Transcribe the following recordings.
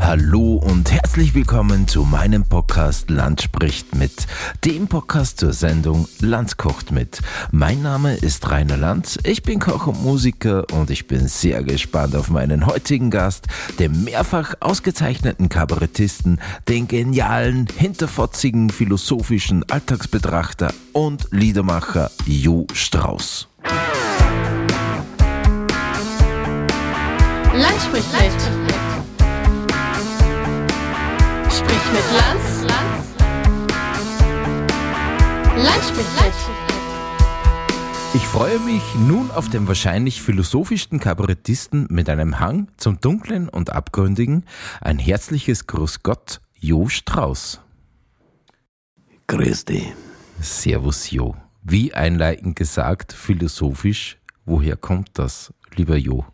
Hallo und herzlich willkommen zu meinem Podcast Land spricht mit, dem Podcast zur Sendung Land kocht mit. Mein Name ist Rainer Lanz, ich bin Koch und Musiker und ich bin sehr gespannt auf meinen heutigen Gast, den mehrfach ausgezeichneten Kabarettisten, den genialen, hinterfotzigen, philosophischen Alltagsbetrachter und Liedermacher Jo Strauß. Land spricht mit. Mit Lanz. Ich freue mich nun auf den wahrscheinlich philosophischsten Kabarettisten mit einem Hang zum Dunklen und Abgründigen. Ein herzliches Gruß Gott, Jo Strauß. Grüß dich. Servus Jo. Wie einleitend gesagt, philosophisch, woher kommt das, lieber Jo?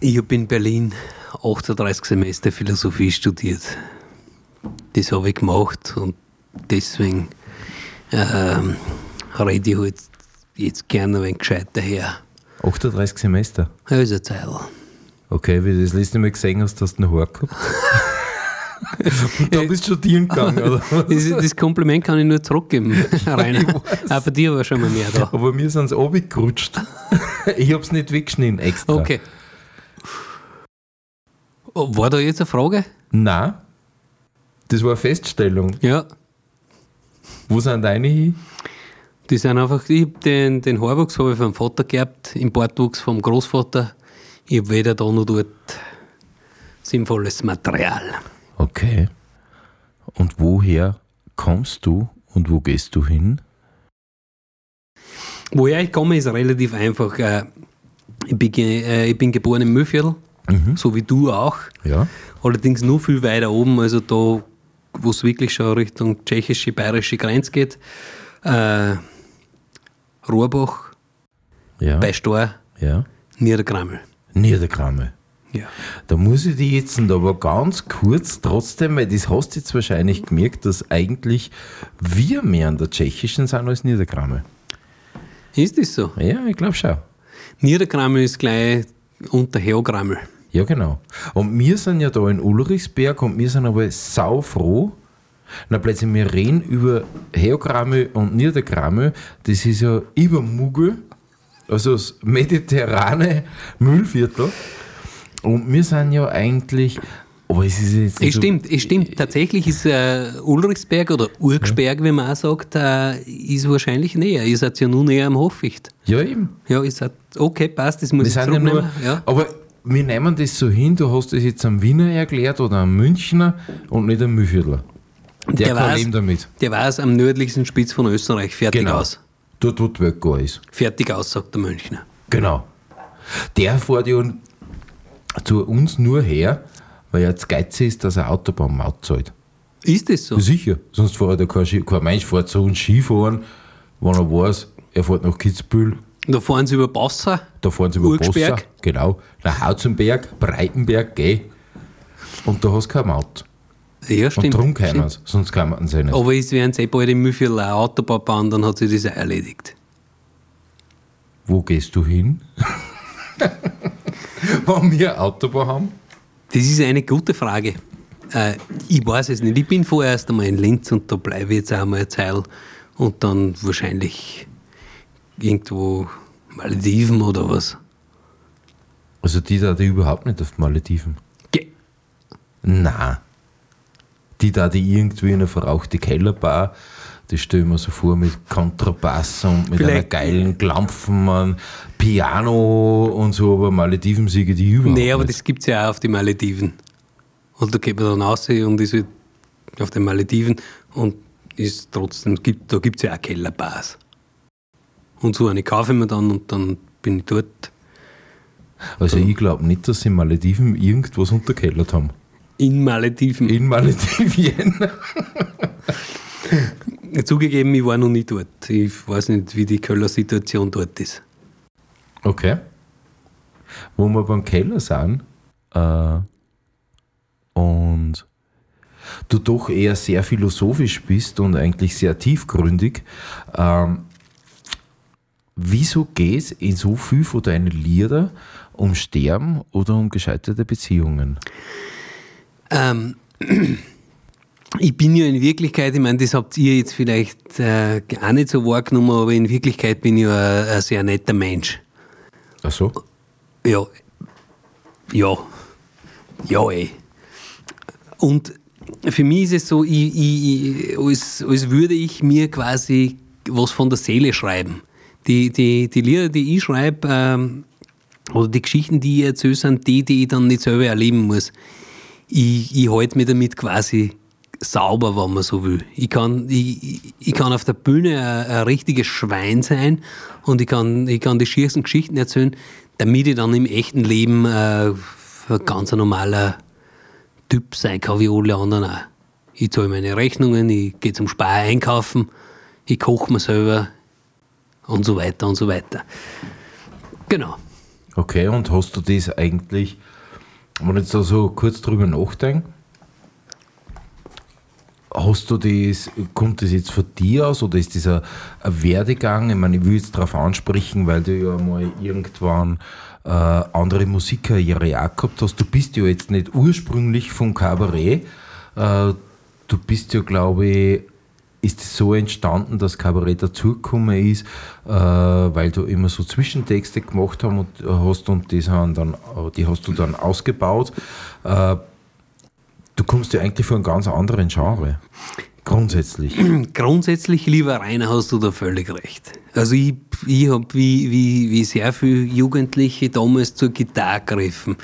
Ich habe in Berlin 38 Semester Philosophie studiert. Das habe ich gemacht und deswegen ähm, rede ich halt jetzt gerne ein wenig gescheiter her. 38 Semester? Ja, ist eine Zeit. Okay, wie du das letzte Mal gesehen hast, hast du einen Haar gehabt. und dann bist du studieren gegangen, oder? Das, das Kompliment kann ich nur zurückgeben, Rainer. Auch bei dir war schon mal mehr da. Aber mir sind es runtergerutscht. ich habe es nicht weggeschnitten extra. Okay. War da jetzt eine Frage? Nein, das war eine Feststellung. Ja. Wo sind deine hin? Die sind einfach, ich den, den Haarwuchs habe ich vom Vater geerbt, im Bartwuchs vom Großvater. Ich habe weder da noch dort sinnvolles Material. Okay. Und woher kommst du und wo gehst du hin? Woher ich komme, ist relativ einfach. Äh, Ich bin, äh, ich bin geboren im Müllviertel, so wie du auch. Ja. Allerdings nur viel weiter oben, also da, wo es wirklich schon Richtung tschechische, bayerische Grenze geht. Äh, Rohrbach, Ja. bei Stor, ja. Niedergrammel. Niedergramme. Ja. Da muss ich dich jetzt aber ganz kurz trotzdem, weil das hast du jetzt wahrscheinlich gemerkt, dass eigentlich wir mehr an der tschechischen sind als Niedergramme. Ist das so? Ja, ich glaube schon. Niedergrammel ist gleich unter Heogrammel. Ja, genau. Und wir sind ja da in Ulrichsberg und wir sind aber saufroh. Na, plötzlich, wir reden über Heogramme und Niedergramme. Das ist ja über Muggel, also das mediterrane Müllviertel. Und wir sind ja eigentlich, aber es ist jetzt Es stimmt, es stimmt. Tatsächlich ist äh, Ulrichsberg oder Urgsberg, wie man auch sagt, äh, ist wahrscheinlich näher. Ihr seid ja nur näher am Hochficht. Ja, eben. Ja, ich sag, okay, passt, das muss Wir ich sind ja nur, zurücknehmen. Ja, aber wir nehmen das so hin, du hast das jetzt am Wiener erklärt oder am Münchner und nicht am Mühlviertler. Der, Der kann weiß- leben damit. Der war es am nördlichsten Spitz von Österreich. Fertig Genau. aus. Dort, wo gar ist. Fertig aus, sagt der Münchner. Genau. Der fährt ja zu uns nur her, weil er zu geizig ist, dass er Autobahnmaut zahlt. Ist das so? Sicher. Sonst fährt er kein, kein Mensch fährt zu uns Skifahren, wenn er weiß, er fährt nach Kitzbühel, Da fahren sie über Basser. da fahren sie über Urgsberg. Bossa, genau, nach Hauzenberg, Breitenberg, geh. Und da hast du keine Maut. Ja, Und stimmt. darum stimmt. man es, sonst kann man es nicht. Aber es werden sie eh bald im Mühlviertel eine Autobahn bauen, dann hat sich das auch erledigt. Wo gehst du hin? wenn wir eine Autobahn haben? Das ist eine gute Frage. Äh, ich weiß es nicht. Ich bin vorerst einmal in Linz und da bleibe ich jetzt auch mal eine Zeit und dann wahrscheinlich irgendwo Malediven oder was. Also die da die überhaupt nicht auf die Malediven. Ge Na. Die da, die irgendwie in eine verrauchte Kellerbar, das stelle ich mir so vor mit Kontrabass und mit einer Vielleicht- geilen Klampfen, Piano und so, aber Malediven siege die überhaupt nee, aber nicht. das gibt es ja auch auf den Malediven. Und da geht man dann raus und ist halt auf den Malediven und ist trotzdem, gibt, da gibt es ja auch Kellerbars. Und so eine kaufe ich mir dann und dann bin ich dort Also ich glaube nicht, dass sie in Malediven irgendwas unterkellert haben. in Malediven. In Maledivien. Zugegeben, ich war noch nie dort. Ich weiß nicht, wie die Kölner Situation dort ist. Okay. Wo wir beim Keller sind äh, und du doch eher sehr philosophisch bist und eigentlich sehr tiefgründig, ähm, wieso geht es in so viel von deinen Lieder um Sterben oder um gescheiterte Beziehungen? Ähm, ich bin ja in Wirklichkeit, ich meine, das habt ihr jetzt vielleicht äh, auch nicht so wahrgenommen, aber in Wirklichkeit bin ich ja ein, ein sehr netter Mensch. Ach so? Ja. Ja. Ja, ey. Und für mich ist es so, ich, ich, ich, als, als würde ich mir quasi was von der Seele schreiben. Die, die, die Lieder, die ich schreibe, ähm, oder die Geschichten, die ich erzähle, sind die, die ich dann nicht selber erleben muss. Ich, ich halte mich damit quasi sauber, wenn man so will. Ich kann, ich, ich kann auf der Bühne ein, ein richtiges Schwein sein und ich kann, ich kann die schiersten Geschichten erzählen, damit ich dann im echten Leben äh, ein ganz normaler Typ sein kann, wie alle anderen auch. Ich zahle meine Rechnungen, ich gehe zum Spar einkaufen, ich koche mir selber und so weiter und so weiter. Genau. Okay, und hast du das eigentlich, wenn ich jetzt da so kurz drüber nachdenke, hast du das, kommt das jetzt von dir aus oder ist das ein, ein Werdegang? Ich meine, ich will jetzt darauf ansprechen, weil du ja mal irgendwann äh, andere Musikkarriere auch gehabt hast. Du bist ja jetzt nicht ursprünglich vom Kabarett. Äh, du bist ja, glaube ich, ist es so entstanden, dass Kabarett dazugekommen ist, äh, weil du immer so Zwischentexte gemacht haben und, hast und die, sind dann, die hast du dann ausgebaut. Äh, du kommst ja eigentlich von einem ganz anderen Genre. Grundsätzlich. Grundsätzlich, lieber Rainer, hast du da völlig recht. Also ich, ich habe wie, wie, wie sehr viele Jugendliche damals zur Gitarre gegriffen.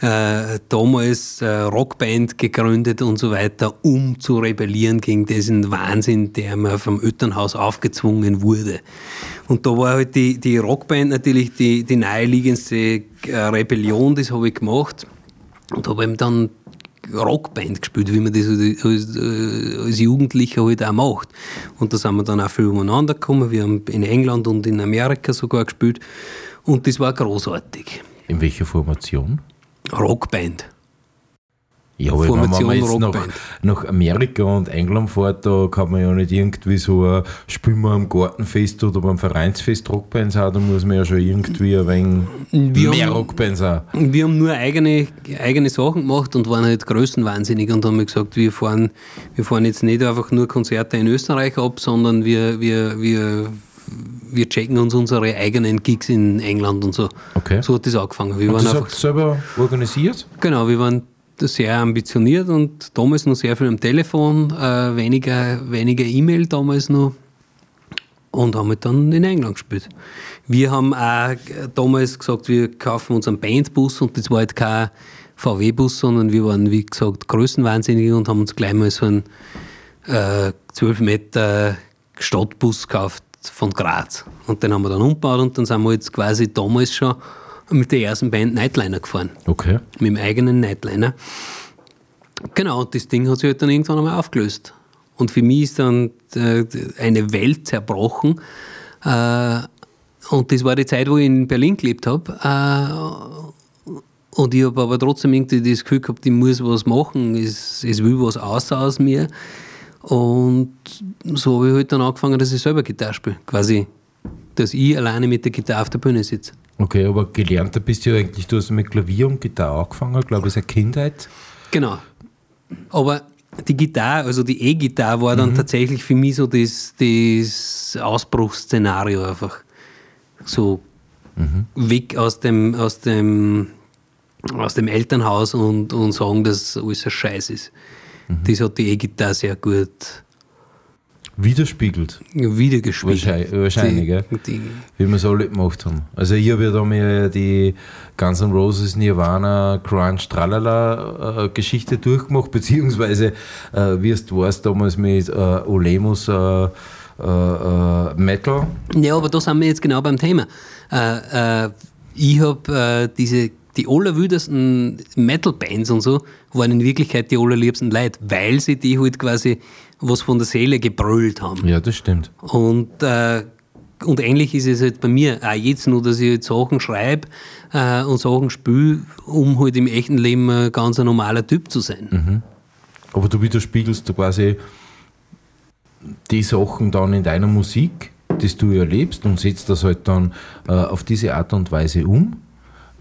Äh, damals äh, Rockband gegründet und so weiter, um zu rebellieren gegen diesen Wahnsinn, der mir vom Elternhaus aufgezwungen wurde. Und da war halt die, die Rockband natürlich die, die naheliegendste äh, Rebellion, das habe ich gemacht. Und habe eben dann Rockband gespielt, wie man das als, als Jugendlicher halt auch macht. Und da sind wir dann auch viel umeinander gekommen. Wir haben in England und in Amerika sogar gespielt. Und das war großartig. In welcher Formation? Rockband. Ja, aber wenn man jetzt nach, nach, Amerika und England fährt, da kann man ja nicht irgendwie so ein Spielen wir am Gartenfest oder beim Vereinsfest Rockbands haben, da muss man ja schon irgendwie ein wenig wir mehr haben, Rockbands haben. Wir haben nur eigene, eigene Sachen gemacht und waren halt größenwahnsinnig und haben gesagt, wir fahren, wir fahren jetzt nicht einfach nur Konzerte in Österreich ab, sondern wir, wir, wir wir checken uns unsere eigenen Gigs in England und so. Okay. So hat das angefangen. Wir und waren das einfach selber organisiert? Genau, wir waren sehr ambitioniert und damals noch sehr viel am Telefon, äh, weniger, weniger E-Mail damals noch und haben halt dann in England gespielt. Wir haben auch damals gesagt, wir kaufen uns einen Bandbus und das war halt kein VW-Bus, sondern wir waren, wie gesagt, größenwahnsinnig und haben uns gleich mal so einen äh, 12 Meter Stadtbus gekauft von Graz. Und den haben wir dann umgebaut und dann sind wir jetzt quasi damals schon mit der ersten Band Nightliner gefahren. Okay. Mit dem eigenen Nightliner. Genau, und das Ding hat sich halt dann irgendwann einmal aufgelöst. Und für mich ist dann äh, eine Welt zerbrochen. Äh, und das war die Zeit, wo ich in Berlin gelebt habe. Äh, und ich habe aber trotzdem irgendwie das Gefühl gehabt, ich muss was machen, es, es will was außer aus mir. Und so habe ich halt dann angefangen, dass ich selber Gitarre spiele. Quasi, dass ich alleine mit der Gitarre auf der Bühne sitze. Okay, aber gelernter bist du ja eigentlich, du hast mit Klavier und Gitarre angefangen, glaube ich, seit Kindheit. Genau. Aber die Gitarre, also die E-Gitarre war dann mhm. tatsächlich für mich so das, das Ausbruchsszenario einfach. So mhm. weg aus dem, aus dem, aus dem Elternhaus und, und sagen, dass alles ein Scheiß ist. Mhm. Das hat die E-Gitarre sehr gut Widerspiegelt. Wiedergespiegelt. Wahrscheinlich, wahrscheinlich die, die, wie wir es alle gemacht haben. Also ich habe ja da mir die Guns N' Roses, Nirvana, Crunch, Tralala äh, Geschichte durchgemacht, beziehungsweise, äh, wie es weißt, damals mit äh, Olemus äh, äh, äh, Metal. Ja, aber da sind wir jetzt genau beim Thema. Ich habe diese die allerwüdesten Metal-Bands und so waren in Wirklichkeit die allerliebsten Leute, weil sie die halt quasi was von der Seele gebrüllt haben. Ja, das stimmt. Und, äh, und ähnlich ist es halt bei mir auch jetzt nur, dass ich halt Sachen schreibe äh, und Sachen spüle, um halt im echten Leben ein ganz ein normaler Typ zu sein. Mhm. Aber du widerspiegelst quasi die Sachen dann in deiner Musik, das du erlebst und setzt das halt dann äh, auf diese Art und Weise um.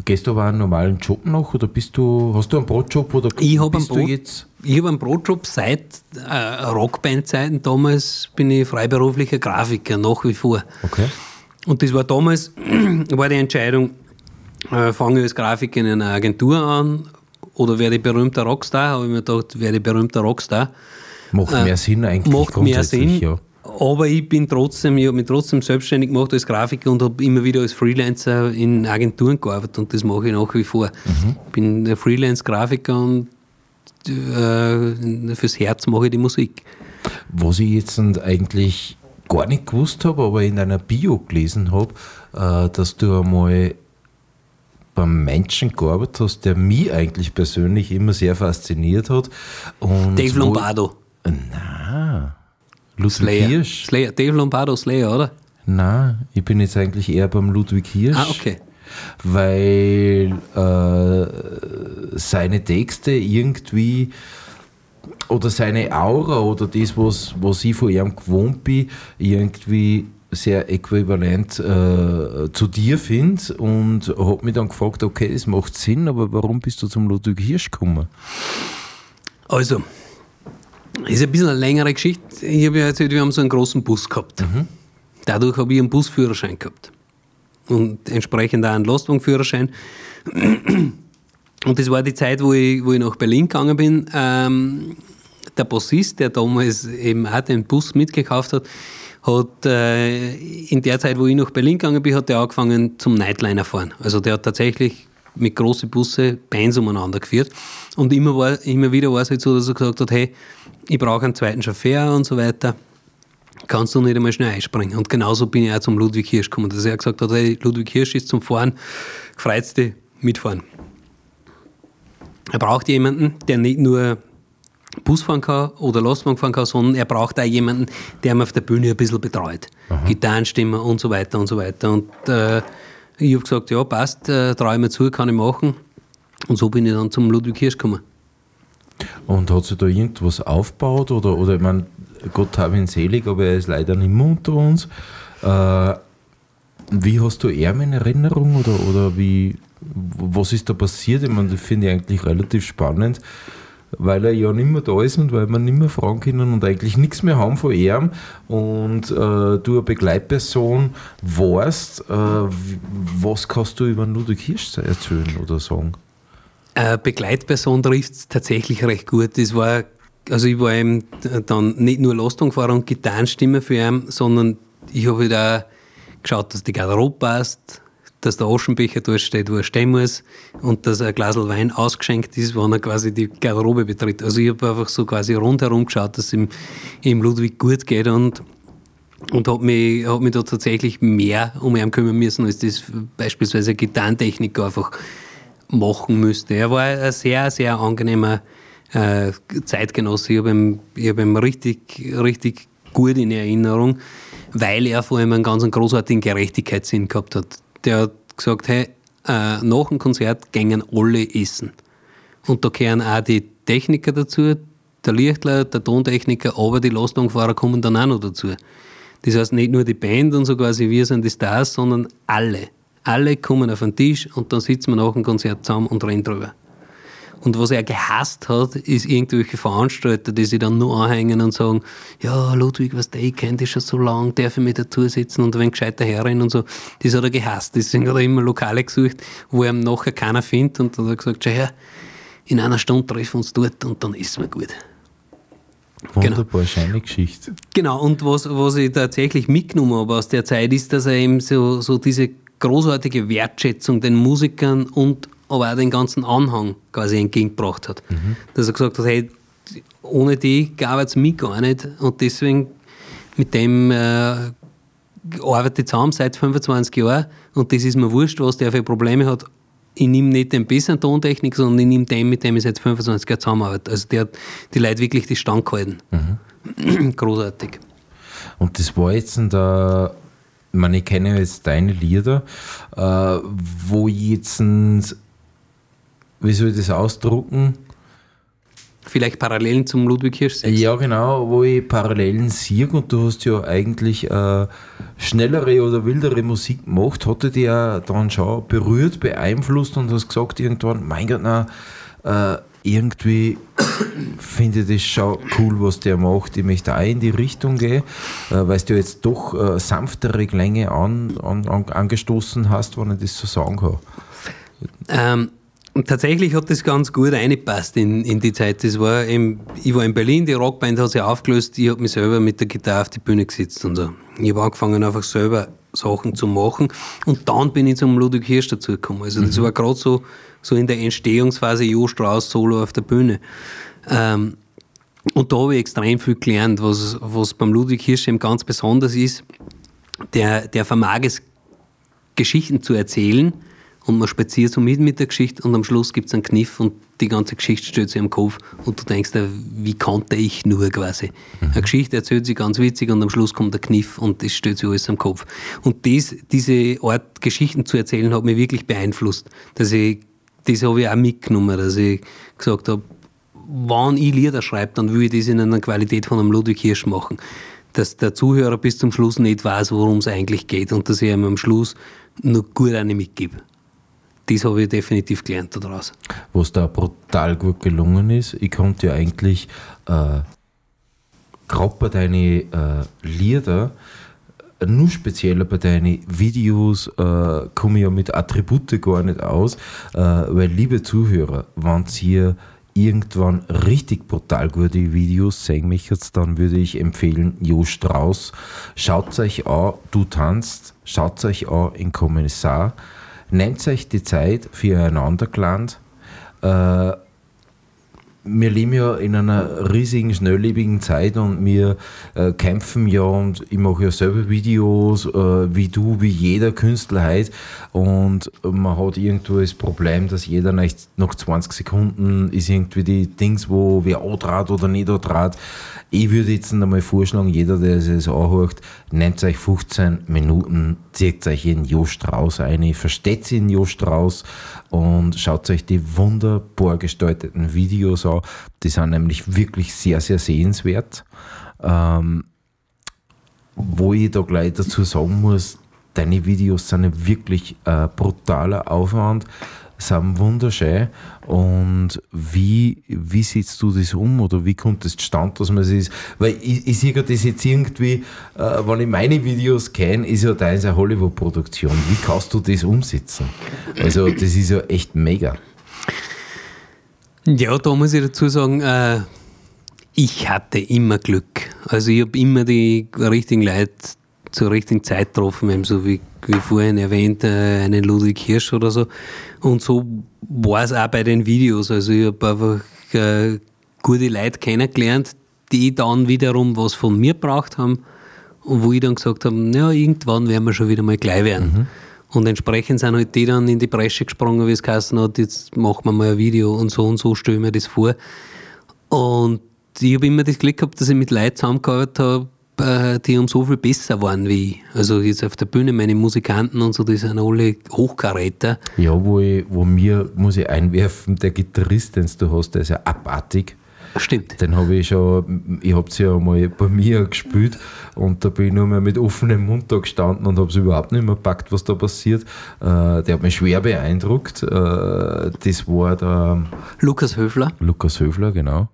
Gehst du aber einen normalen Job noch oder bist du, hast du einen Brotjob oder Ich habe einen, bist du Brot, jetzt? ich hab einen Brotjob seit äh, Rockband-Zeiten. Damals bin ich freiberuflicher Grafiker, nach wie vor. Okay. Und das war damals war die Entscheidung, äh, fange ich als Grafiker in einer Agentur an oder werde ich berühmter Rockstar? Habe ich mir gedacht, werde ich berühmter Rockstar. Macht mehr Sinn eigentlich Äh, Macht mehr Sinn. Ja. Aber ich bin trotzdem, ich habe mich trotzdem selbstständig gemacht als Grafiker und habe immer wieder als Freelancer in Agenturen gearbeitet und das mache ich nach wie vor. Mhm. bin ein Freelance-Grafiker und äh, fürs Herz mache ich die Musik. Was ich jetzt eigentlich gar nicht gewusst habe, aber in einer Bio gelesen habe, äh, dass du einmal beim Menschen gearbeitet hast, der mich eigentlich persönlich immer sehr fasziniert hat. Und Dave Lombardo. Na, Ludwig Slayer. Hirsch. Slayer. Dave Lombardo Slayer, oder? Na, ich bin jetzt eigentlich eher beim Ludwig Hirsch. Ah, okay. Weil äh, seine Texte irgendwie oder seine Aura oder das, was, was ich von ihm gewohnt bin, irgendwie sehr äquivalent äh, zu dir finde und habe mich dann gefragt, okay, das macht Sinn, aber warum bist du zum Ludwig Hirsch gekommen? Also, ist ein bisschen eine längere Geschichte. Ich habe ja erzählt, wir haben so einen großen Bus gehabt. Dadurch habe ich einen Busführerschein gehabt. Und entsprechend auch einen Lastwagenführerschein. Und das war die Zeit, wo ich, wo ich nach Berlin gegangen bin. Ähm, der Bassist, der damals eben auch den Bus mitgekauft hat, hat äh, in der Zeit, wo ich nach Berlin gegangen bin, hat er angefangen zum Nightliner fahren. Also der hat tatsächlich mit großen Busse Bands umeinander geführt. Und immer, war, immer wieder war es halt so, dass er gesagt hat, hey, ich brauche einen zweiten Chauffeur und so weiter. Kannst du nicht einmal schnell einspringen? Und genauso bin ich auch zum Ludwig Hirsch gekommen, dass er gesagt hat, hey, Ludwig Hirsch ist zum Fahren, freut dich, mitfahren. Er braucht jemanden, der nicht nur Bus fahren kann oder Lastwagen fahren kann, sondern er braucht auch jemanden, der ihn auf der Bühne ein bisschen betreut. Gitarrenstimme und so weiter und so weiter. Und äh, ich habe gesagt, ja, passt, äh, traue ich mir zu, kann ich machen. Und so bin ich dann zum Ludwig Hirsch gekommen. Und hat sich da irgendwas aufgebaut oder, oder ich meine, Gott habe ihn selig, aber er ist leider nicht mehr unter uns. Äh, wie hast du ihn in Erinnerung oder, oder wie, was ist da passiert? Ich meine, das finde ich eigentlich relativ spannend, weil er ja nicht mehr da ist und weil wir nicht mehr fragen können und eigentlich nichts mehr haben von ihm und äh, du eine Begleitperson warst, äh, was kannst du über Ludwig Hirsch erzählen oder sagen? Äh, Begleitperson trifft es tatsächlich recht gut. Das war, also ich war eben dann nicht nur Lastwagenfahrer und Gitarrenstimme für ihn, sondern ich habe da geschaut, dass die Garderobe passt, dass der Aschenbecher dort steht, wo er stehen muss und dass ein Glas Wein ausgeschenkt ist, wenn er quasi die Garderobe betritt. Also ich habe einfach so quasi rundherum geschaut, dass es ihm, ihm Ludwig gut geht und und habe mich, hab mich da tatsächlich mehr um ihn kümmern müssen, als das beispielsweise ein Gitarrentechniker einfach machen müsste. Er war ein sehr, sehr angenehmer äh, Zeitgenosse. Ich habe ihn, hab ihn richtig, richtig gut in Erinnerung, weil er vor allem einen ganz großartigen Gerechtigkeitssinn gehabt hat. Der hat gesagt, hey, äh, nach dem Konzert gängen alle essen. Und da gehören auch die Techniker dazu, der Lichtler, der Tontechniker, aber die Lastwagenfahrer kommen dann auch noch dazu. Das heißt, nicht nur die Band und so quasi wir sind die Stars, sondern alle. Alle kommen auf den Tisch und dann sitzen wir nach dem Konzert zusammen und reden drüber. Und was er gehasst hat, ist irgendwelche Veranstalter, die sich dann nur anhängen und sagen, ja, Ludwig, was der, ich kenne dich schon so lange, darf ich mit dazu sitzen und wenn gescheiter Herrin und so. Das hat er gehasst. Deswegen hat er immer Lokale gesucht, wo er nachher keiner findet und dann hat er gesagt, schau her, in einer Stunde treffen wir uns dort und dann ist mir gut. Wunderbar, schöne Geschichte. Genau, und was, was ich tatsächlich mitgenommen habe aus der Zeit, ist, dass er eben so, so diese großartige Wertschätzung den Musikern und aber auch den ganzen Anhang quasi entgegengebracht hat. Dass er gesagt hat, hey, ohne die gab es mich gar nicht und deswegen mit dem äh, arbeite ich zusammen seit 25 Jahren und das ist mir wurscht, was der für Probleme hat. Ich nehme nicht den besseren Tontechnik, sondern ich nehme den, mit dem ich seit 25 Jahren zusammenarbeite. Also der hat die Leute wirklich die Stand gehalten. Großartig. Und das war jetzt in der, ich meine, ich kenne jetzt deine Lieder, äh, wo jetzt, ein- wie soll ich das ausdrucken? vielleicht Parallelen zum Ludwig Hirsch siehst. Ja, genau, wo ich Parallelen sehe und du hast ja eigentlich äh, schnellere oder wildere Musik gemacht, hatte die ja dann schon berührt, beeinflusst und hast gesagt irgendwann, mein Gott, na, äh, irgendwie finde ich das schon cool, was der macht. Ich möchte auch in die Richtung gehen, äh, weil du jetzt doch äh, sanftere Klänge an, an, an, angestoßen hast, wenn ich das so sagen kann. Ähm, und tatsächlich hat das ganz gut reingepasst in, in die Zeit. Das war im, ich war in Berlin, die Rockband hat sich aufgelöst, ich habe mich selber mit der Gitarre auf die Bühne gesetzt und so. Ich habe angefangen, einfach selber Sachen zu machen und dann bin ich zum Ludwig Hirsch dazugekommen. Also das war gerade so, so in der Entstehungsphase Jo Strauss Solo auf der Bühne. Ähm, und da habe ich extrem viel gelernt, was, was beim Ludwig Hirsch eben ganz besonders ist. Der, der vermag es, Geschichten zu erzählen und man spaziert so mit mit der Geschichte und am Schluss gibt es einen Kniff und die ganze Geschichte steht sich im Kopf und du denkst, dir, wie konnte ich nur quasi. Eine Geschichte erzählt sich ganz witzig und am Schluss kommt der Kniff und es steht sich alles am Kopf. Und das, diese Art Geschichten zu erzählen hat mich wirklich beeinflusst, dass ich, das habe ich auch mitgenommen, dass ich gesagt habe, wenn ich Lieder schreibe, dann will ich das in einer Qualität von einem Ludwig Hirsch machen. Dass der Zuhörer bis zum Schluss nicht weiß, worum es eigentlich geht und dass ich ihm am Schluss nur gut eine mitgebe. Das habe ich definitiv gelernt daraus. was da brutal gut gelungen ist. Ich konnte ja eigentlich äh, gerade bei deinen äh, Lieder, äh, nur spezieller bei deinen Videos, äh, komme ich ja mit Attribute gar nicht aus, äh, weil liebe Zuhörer, wenn ihr irgendwann richtig brutal gute Videos sehen möchtet, dann würde ich empfehlen, Jo Strauß, schaut euch an, du tanzt, schaut euch an in Kommissar, nehmt euch die Zeit füreinander gelernt. Äh, wir leben ja in einer riesigen, schnelllebigen Zeit und wir äh, kämpfen ja und ich mache ja selber Videos, äh, wie du, wie jeder Künstler heute. Und man hat irgendwo das Problem, dass jeder nach, nach 20 Sekunden ist irgendwie die Dings, wo wer antrat oder nicht antrat. Ich würde jetzt einmal vorschlagen, jeder, der das anhört, nehmt euch 15 Minuten, zieht euch in Jo Strauß ein, versteht in Jo Strauß und schaut euch die wunderbar gestalteten Videos an. Die sind nämlich wirklich sehr, sehr sehenswert. Ähm, wo ich da gleich dazu sagen muss, deine Videos sind ja wirklich äh, brutaler Aufwand, sind wunderschön. Und wie, wie setzt du das um oder wie kommt das zustande, dass man es ist? Weil ich, ich sehe das jetzt irgendwie, äh, wenn ich meine Videos kenne, ist ja deins eine Hollywood-Produktion. Wie kannst du das umsetzen? Also, das ist ja echt mega. Ja, da muss ich dazu sagen, äh, ich hatte immer Glück. Also ich habe immer die richtigen Leute zur richtigen Zeit getroffen, eben so wie, wie vorhin erwähnt, äh, einen Ludwig Hirsch oder so. Und so war es auch bei den Videos. Also ich habe einfach äh, gute Leute kennengelernt, die dann wiederum was von mir gebraucht haben und wo ich dann gesagt habe, ja, irgendwann werden wir schon wieder mal gleich werden. Und entsprechend sind halt die dann in die Bresche gesprungen, wie es geheißen hat, jetzt machen wir mal ein Video und so und so stelle ich mir das vor. Und ich habe immer das Glück gehabt, dass ich mit Leuten zusammengearbeitet habe, äh, die um so viel besser waren wie ich. Also jetzt auf der Bühne, meine Musikanten und so, die sind alle Hochkaräter. Ja, wo, ich, wo mir, muss ich einwerfen, der Gitarrist, den du hast, der ist ja abartig. Stimmt. Den habe ich schon, ich habe es ja mal bei mir gespielt und da bin ich nur mehr mit offenem Mund da gestanden und habe es überhaupt nicht mehr gepackt, was da passiert. Äh, der hat mich schwer beeindruckt. Äh, das war der Lukas Höfler. Lukas Höfler, genau.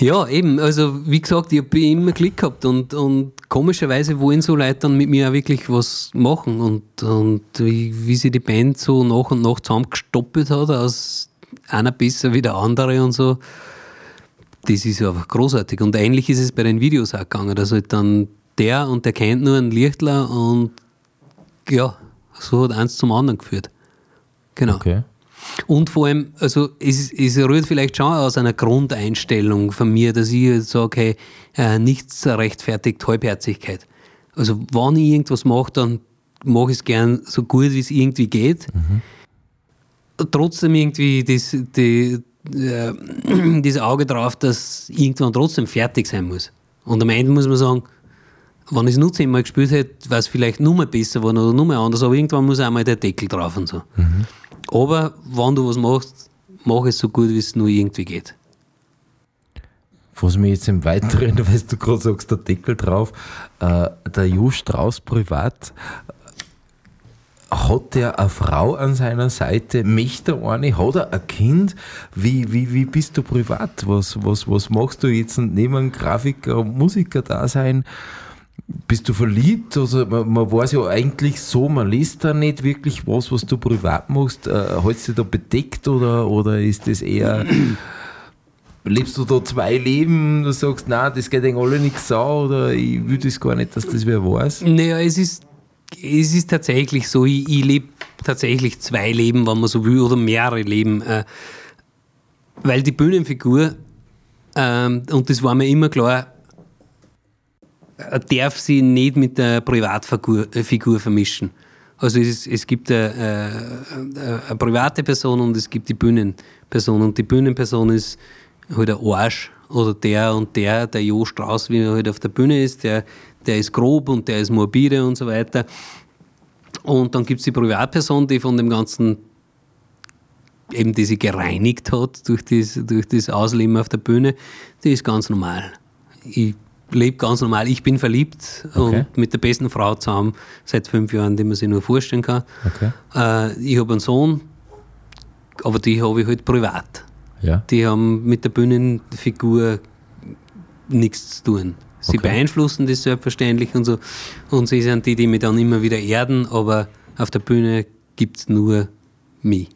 Ja, eben. Also, wie gesagt, ich habe immer Glück gehabt und, und komischerweise wollen so Leute dann mit mir auch wirklich was machen und, und wie, wie sich die Band so nach und nach zusammengestoppelt hat, aus einer besser wie der andere und so. Das ist einfach großartig. Und ähnlich ist es bei den Videos auch gegangen. Also dann der und der kennt nur einen Lichtler und ja, so hat eins zum anderen geführt. Genau. Okay. Und vor allem, also es, es rührt vielleicht schon aus einer Grundeinstellung von mir, dass ich jetzt sage, hey, äh, nichts rechtfertigt Halbherzigkeit. Also wenn ich irgendwas mache, dann mache ich es gern so gut, wie es irgendwie geht. Trotzdem irgendwie das, die, äh, das Auge drauf, dass irgendwann trotzdem fertig sein muss. Und am Ende muss man sagen, wenn ich es nur zehnmal gespielt hätte, wäre es vielleicht nur mal besser geworden oder nur mal anders, aber irgendwann muss auch mal der Deckel drauf und so. Aber wenn du was machst, mach es so gut, wie es nur irgendwie geht. was mir jetzt im Weiteren, weil du gerade sagst, der Deckel drauf, äh, der Jo Strauß privat, hat er eine Frau an seiner Seite? Möchte er eine? Hat er ein Kind? Wie, wie, wie bist du privat? Was, was, was machst du jetzt neben Grafiker und Musiker da sein? Bist du verliebt? Also man, man, weiß ja eigentlich so, man liest da nicht wirklich was, was du privat machst. Äh, hältst du da bedeckt oder, oder ist das eher lebst du da zwei Leben, du sagst, nein, das geht eigentlich alle nichts sau oder ich will das gar nicht, dass das wer weiß? Naja, es ist, es ist tatsächlich so, ich, ich lebe tatsächlich zwei Leben, wenn man so will, oder mehrere Leben. Äh, weil die Bühnenfigur, ähm, und das war mir immer klar, äh, darf sie nicht mit der Privatfigur äh, Figur vermischen. Also es, es gibt eine, eine, eine, private Person und es gibt die Bühnenperson. Und die Bühnenperson ist halt ein Arsch oder der und der, der Jo Strauß, wie er halt auf der Bühne ist, der, der ist grob und der ist morbide und so weiter. Und dann gibt es die Privatperson, die von dem Ganzen eben die sich gereinigt hat durch das, durch das Ausleben auf der Bühne, die ist ganz normal. Ich lebe ganz normal. Ich bin verliebt okay. und mit der besten Frau zusammen seit fünf Jahren, die man sich nur vorstellen kann. Okay. Äh, ich habe einen Sohn, aber die habe ich halt privat. Ja. Die haben mit der Bühnenfigur nichts zu tun. Sie okay. beeinflussen das selbstverständlich und so. Und sie sind die, die mich dann immer wieder erden, aber auf der Bühne gibt es nur mich.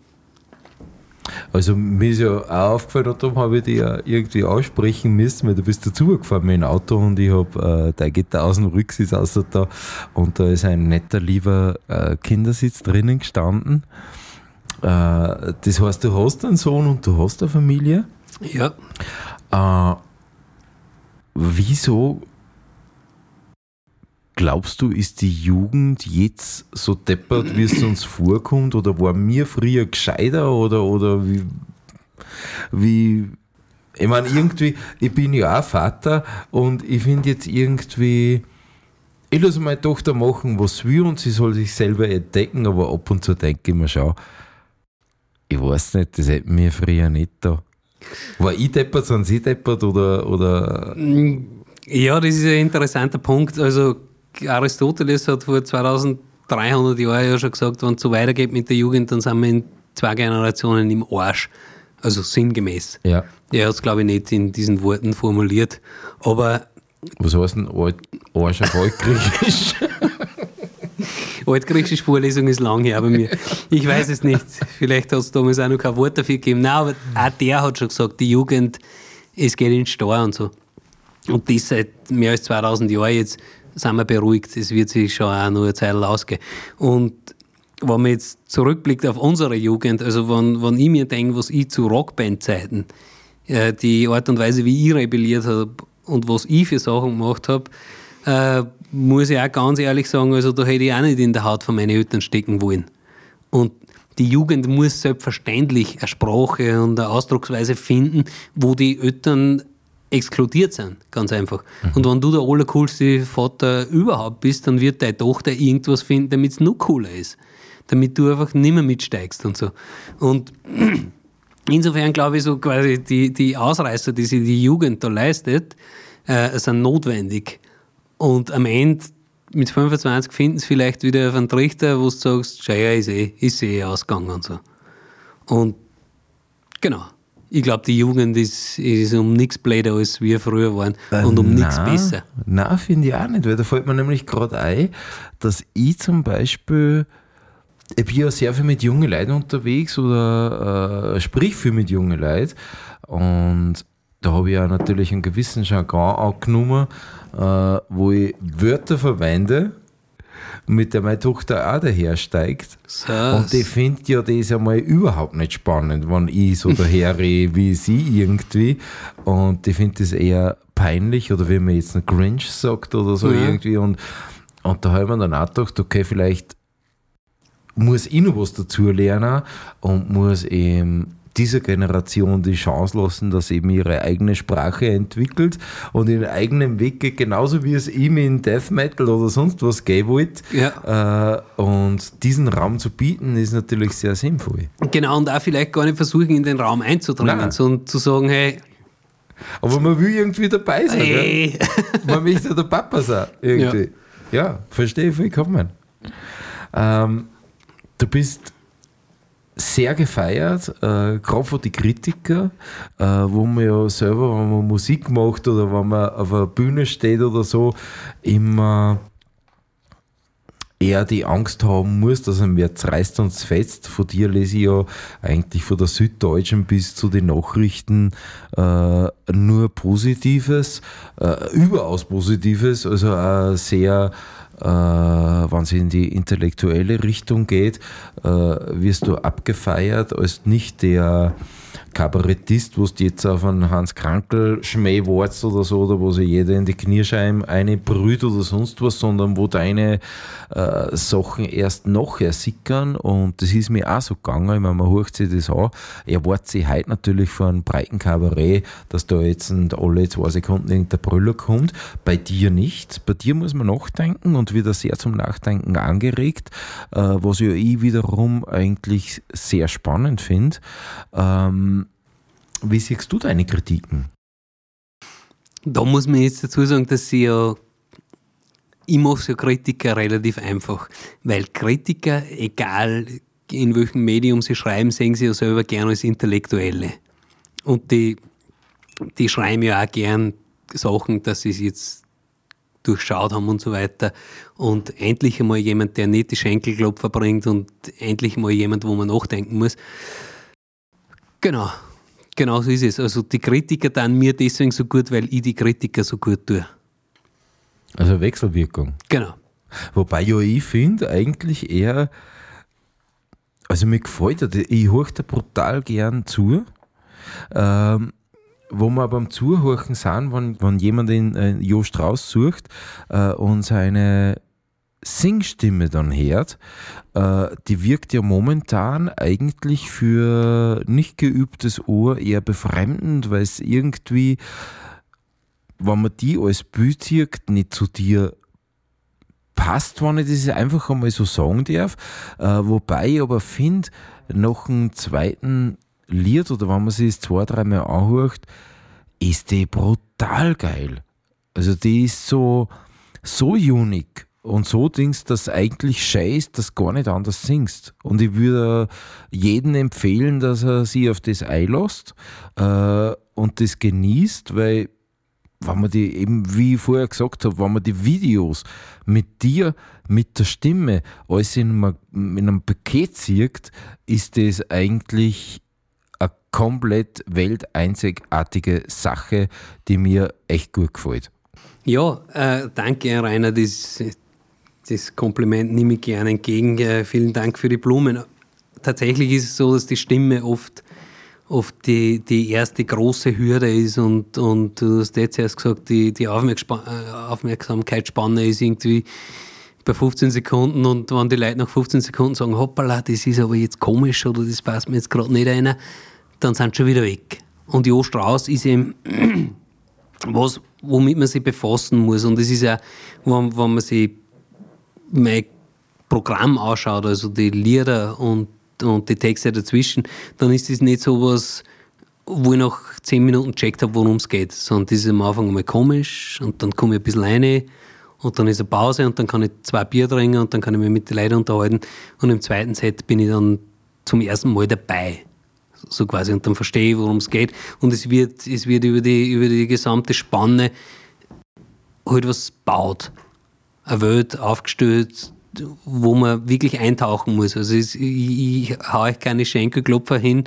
Also mir ist ja auch aufgefallen, und darum habe ich dich ja irgendwie aussprechen müssen, weil du bist dazugefahren mit dem Auto und ich habe, äh, geht da aus dem Rücksitz außer da und da ist ein netter, lieber äh, Kindersitz drinnen gestanden. Äh, das heißt, du hast einen Sohn und du hast eine Familie. Ja. Wieso glaubst du, ist die Jugend jetzt so deppert, wie es uns vorkommt? Oder war mir früher gescheiter? Oder, oder wie, wie. Ich meine, irgendwie, ich bin ja auch Vater und ich finde jetzt irgendwie. Ich lasse meine Tochter machen, was sie will und sie soll sich selber entdecken, aber ab und zu denke ich mir, schau, ich weiß nicht, das hätten wir früher nicht da. War ich deppert, sind Sie deppert oder, oder? Ja, das ist ein interessanter Punkt. Also Aristoteles hat vor 2300 Jahren ja schon gesagt, wenn es so weitergeht mit der Jugend, dann sind wir in zwei Generationen im Arsch. Also sinngemäß. Ja. Er hat es, glaube ich, nicht in diesen Worten formuliert. Aber. Was heißt denn Arsch auf Altgriechisch? Altgriechische Vorlesung ist lang her bei mir. Ich weiß es nicht. Vielleicht hat es damals auch noch kein Wort dafür gegeben. Nein, aber auch der hat schon gesagt, die Jugend, es geht in Steuer und so. Und das seit mehr als 2000 Jahren jetzt sind wir beruhigt. Es wird sich schon auch noch eine Zeit ausgehen. Und wenn man jetzt zurückblickt auf unsere Jugend, also wenn, wenn ich mir denke, was ich zu Rockband-Zeiten, äh, die Art und Weise, wie ich rebelliert habe und was ich für Sachen gemacht habe, äh, muss ich auch ganz ehrlich sagen, also da hätte ich auch nicht in der Haut von meinen Eltern stecken wollen. Und die Jugend muss selbstverständlich eine Sprache und eine Ausdrucksweise finden, wo die Eltern exkludiert sind, ganz einfach. Mhm. Und wenn du der allercoolste Vater überhaupt bist, dann wird deine Tochter irgendwas finden, damit es noch cooler ist. Damit du einfach nicht mehr mitsteigst und so. Und insofern glaube ich so quasi, die, die Ausreißer, die sich die Jugend da leistet, äh, sind notwendig. Und am Ende mit 25 finden sie vielleicht wieder auf einen Trichter, wo du sagst, ja, ist eh, ist eh ausgegangen und so. Und genau. Ich glaube, die Jugend ist, ist um nichts bläder, als wir früher waren äh, und um nichts besser. Nein, finde ich auch nicht, weil da fällt mir nämlich gerade ein, dass ich zum Beispiel, ich bin ja sehr viel mit jungen Leuten unterwegs oder äh, sprich viel mit jungen Leuten und da habe ich ja natürlich einen gewissen Jargon angenommen, äh, wo ich Wörter verwende, mit der meine Tochter auch dahersteigt. Und die findet ja das einmal überhaupt nicht spannend, wenn ich so daherrede wie sie irgendwie. Und die findet das eher peinlich oder wie man jetzt ein Grinch sagt oder so ja. irgendwie. Und, und da haben wir dann auch gedacht, okay, vielleicht muss ich noch was dazu lernen und muss eben dieser Generation die Chance lassen, dass eben ihre eigene Sprache entwickelt und ihren eigenen Weg geht, genauso wie es ihm in Death Metal oder sonst was geben wollte. Ja. Äh, und diesen Raum zu bieten, ist natürlich sehr sinnvoll. Genau, und auch vielleicht gar nicht versuchen, in den Raum einzudringen, sondern zu sagen, hey, Aber man will irgendwie dabei sein. gell? Ey. Man möchte der Papa sein. Irgendwie. Ja, verstehe ich vollkommen. Ähm, du bist sehr gefeiert, äh, gerade von den Kritiker, äh, wo man ja selber, wenn man Musik macht oder wenn man auf einer Bühne steht oder so, immer eher die Angst haben muss, dass er wer zerreißt uns fetzt. Von dir lese ich ja eigentlich von der Süddeutschen bis zu den Nachrichten äh, nur Positives, äh, überaus Positives, also äh, sehr wenn es in die intellektuelle Richtung geht, äh, wirst du abgefeiert als nicht der Kabarettist, wo du jetzt auf einen Hans Krankel Schmäh wartest oder so, oder wo sich jeder in die Knierscheiben eine brüht oder sonst was, sondern wo deine äh, Sachen erst nachher sickern und das ist mir auch so gegangen, ich meine, man hört sich das an, erwartet sich heute natürlich von einem breiten Kabarett, dass da jetzt alle zwei Sekunden irgendein Brüller kommt, bei dir nicht, bei dir muss man nachdenken und wieder sehr zum Nachdenken angeregt, äh, was ja ich wiederum eigentlich sehr spannend finde. Ähm, wie siehst du deine Kritiken? Da muss man jetzt dazu sagen, dass sie ja, ich mache ja Kritiker relativ einfach, weil Kritiker, egal in welchem Medium sie schreiben, sehen sie ja selber gerne als Intellektuelle. Und die, die schreiben ja auch gern Sachen, dass sie es jetzt durchschaut haben und so weiter. Und endlich einmal jemand, der nicht die Schenkelklopfer bringt und endlich mal jemand, wo man nachdenken muss. Genau, genau so ist es. Also die Kritiker dann mir deswegen so gut, weil ich die Kritiker so gut tue. Also Wechselwirkung. Genau. Wobei ja ich finde eigentlich eher, also mir gefällt das, ich höre da brutal gern zu. Ähm, wo wir beim Zuhören sind, wenn, wenn jemand den äh, Jo Strauß sucht äh, und seine Singstimme dann hört, äh, die wirkt ja momentan eigentlich für nicht geübtes Ohr eher befremdend, weil es irgendwie, wenn man die als Bild sieht, nicht zu dir passt, wenn ich das einfach einmal so sagen darf. Äh, wobei ich aber finde, nach dem zweiten Lied oder wenn man sich das zwei, dreimal anhört, ist die brutal geil. Also die ist so, so unique und so Dings, dass eigentlich scheiß, dass gar nicht anders singst. Und ich würde jedem empfehlen, dass er sich auf das einlässt äh, und das genießt, weil wenn man die eben, wie ich vorher gesagt habe, wenn man die Videos mit dir, mit der Stimme, alles in einem, in einem Paket sieht, ist das eigentlich eine komplett welteinzigartige Sache, die mir echt gut gefällt. Ja, äh, danke, Rainer. Das, das Kompliment nehme ich gerne entgegen. Äh, vielen Dank für die Blumen. Tatsächlich ist es so, dass die Stimme oft, oft die, die erste große Hürde ist und, und du hast jetzt erst gesagt, die, die äh, Aufmerksamkeitsspanne ist irgendwie bei 15 Sekunden und wenn die Leute nach 15 Sekunden sagen, hoppala, das ist aber jetzt komisch oder das passt mir jetzt gerade nicht ein, dann sind sie schon wieder weg. Und Jo Strauß ist eben was, womit man sich befassen muss. Und das ist ja, wenn, wenn man sich mein Programm anschaut, also die Lieder und, und die Texte dazwischen, dann ist das nicht so was, wo ich nach 10 Minuten gecheckt habe, worum es geht. Sondern das ist am Anfang mal komisch und dann komme ich ein bisschen rein und dann ist eine Pause und dann kann ich zwei Bier trinken und dann kann ich mich mit den Leuten unterhalten. Und im zweiten Set bin ich dann zum ersten Mal dabei. So quasi. Und dann verstehe ich, worum es geht. Und es wird, es wird über, die, über die gesamte Spanne halt was baut. Eine Welt aufgestellt, wo man wirklich eintauchen muss. Also es, ich, ich hau euch keine Schenkelklopfer hin,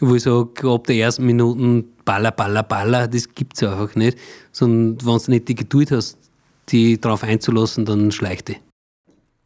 wo ich sage, ab der ersten Minuten baller, baller, baller, das gibt's einfach nicht. Sondern wenn du nicht die Geduld hast, die darauf einzulassen, dann schleicht die.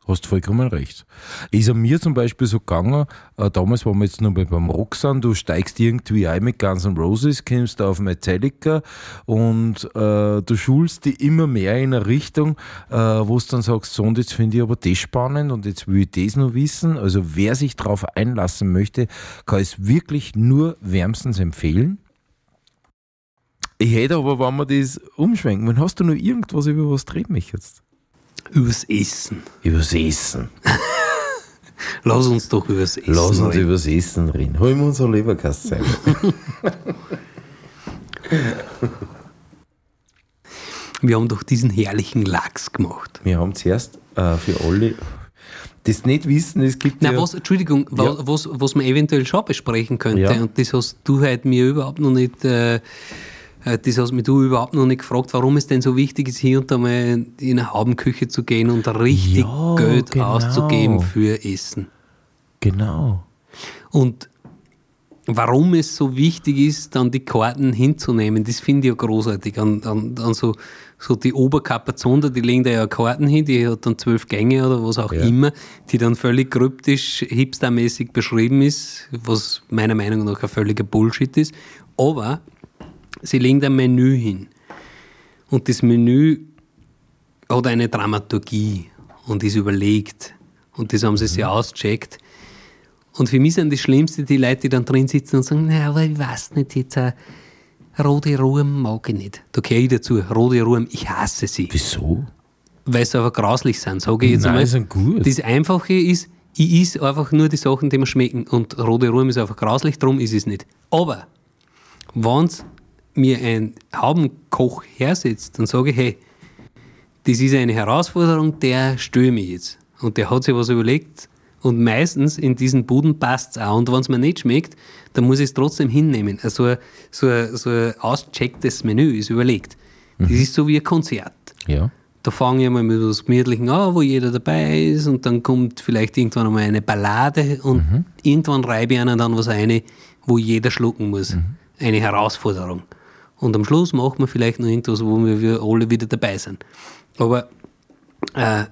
Hast vollkommen recht. Ist an mir zum Beispiel so gegangen, äh, damals waren wir jetzt mal beim Rock sind, du steigst irgendwie ein mit Guns N' Roses, kommst auf Metallica und äh, du schulst dich immer mehr in eine Richtung, äh, wo du dann sagst, so und jetzt finde ich aber das spannend und jetzt will ich das noch wissen. Also wer sich darauf einlassen möchte, kann es wirklich nur wärmstens empfehlen. Ich hätte aber, wenn wir das umschwenken, wenn hast du noch irgendwas über was reden mich jetzt? Übers Essen. Übers Essen. Lass uns doch übers Essen Lass uns reden. übers Essen reden. Holen wir unsere Leberkast selber. Wir haben doch diesen herrlichen Lachs gemacht. Wir haben zuerst äh, für alle, das nicht wissen, es gibt Na, ja... was, Entschuldigung, Ja. was, was man eventuell schon besprechen könnte, Ja. und das hast du heute mir überhaupt noch nicht, äh, das hast mich du überhaupt noch nicht gefragt, warum es denn so wichtig ist, hier und da mal in eine Haubenküche zu gehen und richtig Ja, Geld genau. auszugeben für Essen. Genau. Und warum es so wichtig ist, dann die Karten hinzunehmen, das finde ich ja großartig. An, an, an so, so die Oberkapazunder, die legen da ja Karten hin, die hat dann zwölf Gänge oder was auch Ja. immer, die dann völlig kryptisch, hipstermäßig beschrieben ist, was meiner Meinung nach ein völliger Bullshit ist. Aber sie legen ein Menü hin. Und das Menü hat eine Dramaturgie und ist überlegt. Und das haben sie sich ausgecheckt. Und für mich sind das Schlimmste die Leute, die dann drin sitzen und sagen, na, aber ich weiß nicht, jetzt äh, rote Ruhm mag ich nicht. Da gehöre ich dazu. Rote Ruhm, ich hasse sie. Wieso? Weil sie einfach grauslich sind, sage ich jetzt Nein, einmal. sind gut. Das Einfache ist, ich is einfach nur die Sachen, die mir schmecken. Und rote Ruhm ist einfach grauslich, darum ist es nicht. Aber, wenn mir ein Haubenkoch hersetzt, dann sage ich, hey, das ist eine Herausforderung, der störe mich jetzt. Und der hat sich was überlegt. Und meistens in diesen Buden passt es auch. Und wenn es mir nicht schmeckt, dann muss ich es trotzdem hinnehmen. Also so ein, so ein auschecktes Menü ist überlegt. Das ist so wie ein Konzert. Ja. Da fange ich mal mit was Gemütlichen an, wo jeder dabei ist und dann kommt vielleicht irgendwann einmal eine Ballade und irgendwann reibe ich ihnen dann was ein, wo jeder schlucken muss. Eine Herausforderung. Und am Schluss machen wir vielleicht noch irgendwas, wo wir alle wieder dabei sind. Aber äh,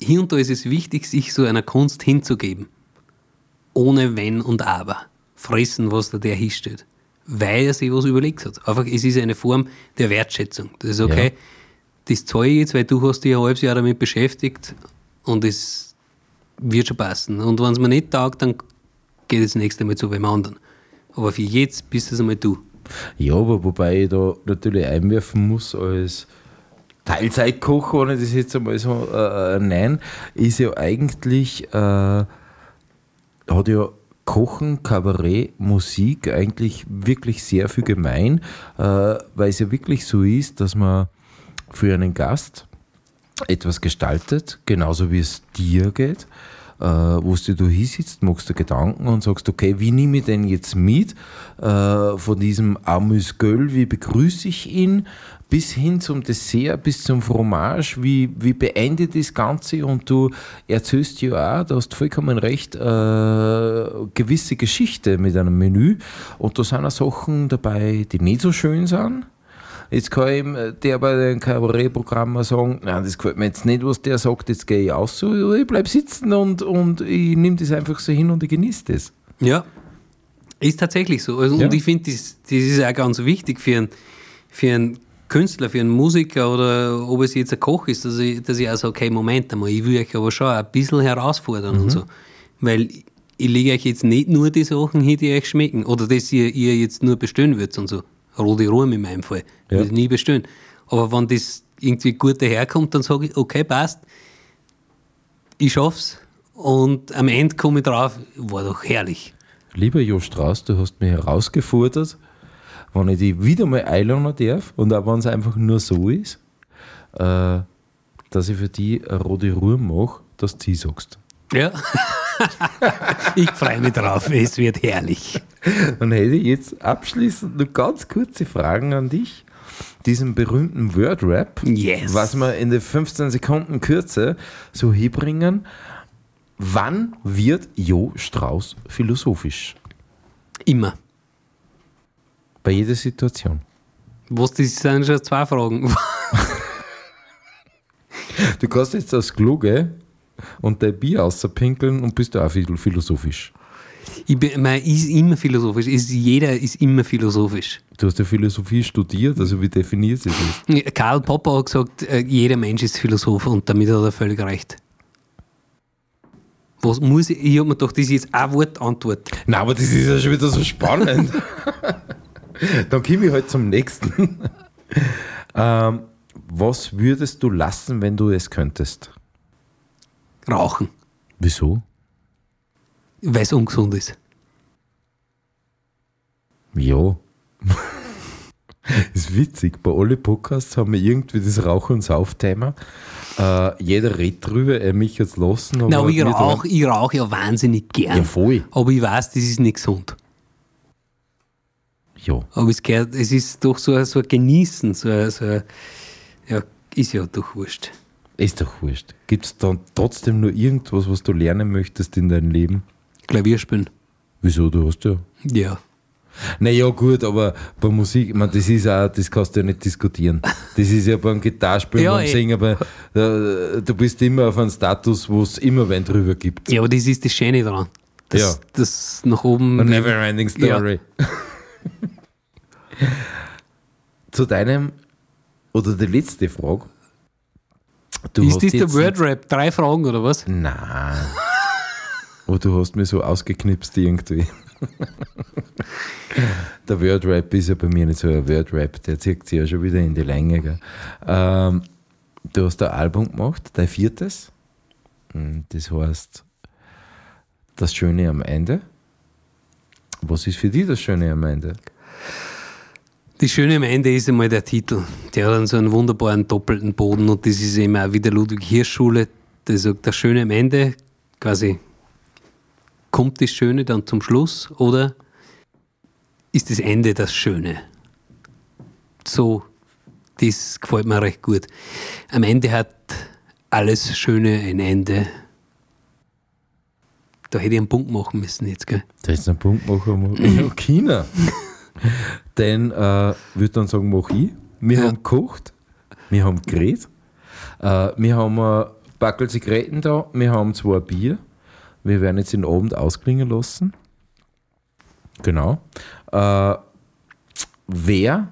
hier und da ist es wichtig, sich so einer Kunst hinzugeben. Ohne Wenn und Aber. Fressen, was da der hinstellt. Weil er sich was überlegt hat. Einfach, es ist eine Form der Wertschätzung. Das ist okay. Ja. Das zahle ich jetzt, weil du hast dich ein halbes Jahr damit beschäftigt und es wird schon passen. Und wenn es mir nicht taugt, dann geht es das nächste Mal zu wem anderen. Aber für jetzt bist es einmal du. Ja, aber wobei ich da natürlich einwerfen muss als Teilzeitkoch, ohne das jetzt einmal so äh, äh, nein, ist ja eigentlich, äh, hat ja Kochen, Kabarett, Musik eigentlich wirklich sehr viel gemein, äh, weil es ja wirklich so ist, dass man für einen Gast etwas gestaltet, genauso wie es dir geht, äh, wo du da hinsitzt, machst du Gedanken und sagst, okay, wie nehme ich denn jetzt mit? Äh, von diesem Amüsgöl, wie begrüße ich ihn, bis hin zum Dessert, bis zum Fromage, wie, wie beende ich das Ganze? Und du erzählst ja auch, du hast vollkommen recht, äh, gewisse Geschichte mit einem Menü. Und da sind auch Sachen dabei, die nicht so schön sind, Jetzt kann ihm der bei den Kabarettprogrammen sagen, nein, das gefällt mir jetzt nicht, was der sagt, jetzt gehe ich aus, so, ich bleib sitzen und, und ich nehme das einfach so hin und ich genieße das. Ja, ist tatsächlich so. Also, Ja. Und ich finde, das, das ist auch ganz wichtig für einen, für einen Künstler, für einen Musiker oder ob es jetzt ein Koch ist, dass ich, dass ich auch sage, okay, Moment einmal, ich will euch aber schon ein bisschen herausfordern und so. Weil ich lege euch jetzt nicht nur die Sachen hin, die euch schmecken oder dass ihr, ihr jetzt nur bestellen würdet und so. Rote Ruhm in meinem Fall. Ja. Würde ich nie bestellen. Aber wenn das irgendwie gut daherkommt, dann sage ich, okay, passt, ich schaff's. Und am Ende komme ich drauf, war doch herrlich. Lieber Jo Strauß, du hast mich herausgefordert, wenn ich dich wieder mal einladen darf und auch wenn es einfach nur so ist, äh, dass ich für dich eine rote Ruhe mache, dass du sie sagst. Ja. ich freue mich drauf, es wird herrlich. Dann hätte ich jetzt abschließend noch ganz kurze Fragen an dich. Diesen berühmten Word-Rap, Yes. was wir in der 15 Sekunden Kürze so hinbringen. Wann wird Jo Strauß philosophisch? Immer. Bei jeder Situation. Was, das sind schon zwei Fragen. Du kannst jetzt aufs Klo gehen und dein Bier auspinkeln und bist du auch phil- philosophisch. Ich bin, man ist immer philosophisch. Ist, jeder ist immer philosophisch. Du hast ja Philosophie studiert, also wie definiert sie das? Karl Popper hat gesagt, äh, jeder Mensch ist Philosoph und damit hat er völlig recht. Was muss ich, ich habe mir gedacht, das ist jetzt eine Wortantwort. Na, aber das ist ja schon wieder so spannend. Dann komme ich halt zum nächsten. ähm, was würdest du lassen, wenn du es könntest? Rauchen, Wieso? weil es ungesund ist. Ja. Das ist witzig. Bei alle Podcasts haben wir irgendwie das Rauch- und Sauf-Thema. Äh, jeder redet drüber, er mich jetzt lassen. Nein, aber ich rauche ich rauch ja wahnsinnig gern. Ja, voll. Aber ich weiß, das ist nicht gesund. Ja. Aber es, gehört, es ist doch so, ein- so ein Genießen, so, ein- so ein- ja, ist ja doch wurscht. Ist doch wurscht. Gibt es dann trotzdem nur irgendwas, was du lernen möchtest in deinem Leben? Klavier spielen. Wieso? Du hast ja. Ja. Naja, gut, aber bei Musik, meine, das ist auch, das kannst du ja nicht diskutieren. Das ist ja beim Gitarrespielen, Ja, beim eh. Singen, aber äh, du bist immer auf einem Status, wo es immer wen drüber gibt. Ja, aber das ist das Schöne dran. Das, Ja. das nach oben. A never ending story. Zu deinem, oder die letzte Frage. Du ist das der Wordrap? Drei Fragen oder was? Nein. Oh, du hast mir so ausgeknipst irgendwie. der Wordrap ist ja bei mir nicht so ein Wordrap, der zieht sich ja schon wieder in die Länge. Ähm, du hast ein Album gemacht, dein viertes. Das heißt Das Schöne am Ende. Was ist für dich das Schöne am Ende? Das Schöne am Ende ist einmal der Titel. Der hat dann so einen wunderbaren doppelten Boden und das ist eben auch wieder Ludwig Hirsch Schule. Der sagt, das Schöne am Ende, quasi, kommt das Schöne dann zum Schluss oder ist das Ende das Schöne? So, das gefällt mir recht gut. Am Ende hat alles Schöne ein Ende. Da hätte ich einen Punkt machen müssen jetzt, gell? Da ist ein Punkt machen. Ja, China. Dann äh, würde dann sagen, mach ich. Wir haben gekocht, wir haben geredet, äh, wir haben ein Backel Zigaretten da, wir haben zwei Bier. Wir werden jetzt den Abend ausklingen lassen. Genau. Äh, wer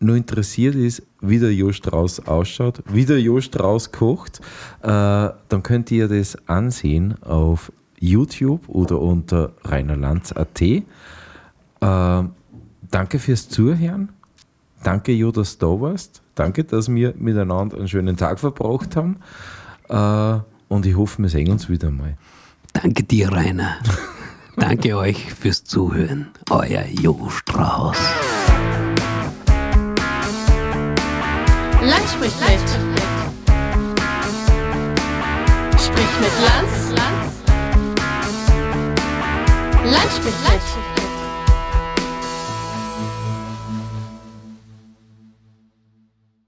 nur interessiert ist, wie der Jo Strauß ausschaut, wie der Jo Strauß kocht, äh, dann könnt ihr das ansehen auf YouTube oder unter reinerlanz.at. Äh, danke fürs Zuhören. Danke, Jo, dass du da warst. Danke, dass wir miteinander einen schönen Tag verbracht haben. Äh, und ich hoffe, wir sehen uns wieder mal. Danke dir, Rainer. Danke euch fürs Zuhören. Euer Jo Strauß. Land spricht mit. Sprich mit Lanz. Land spricht mit.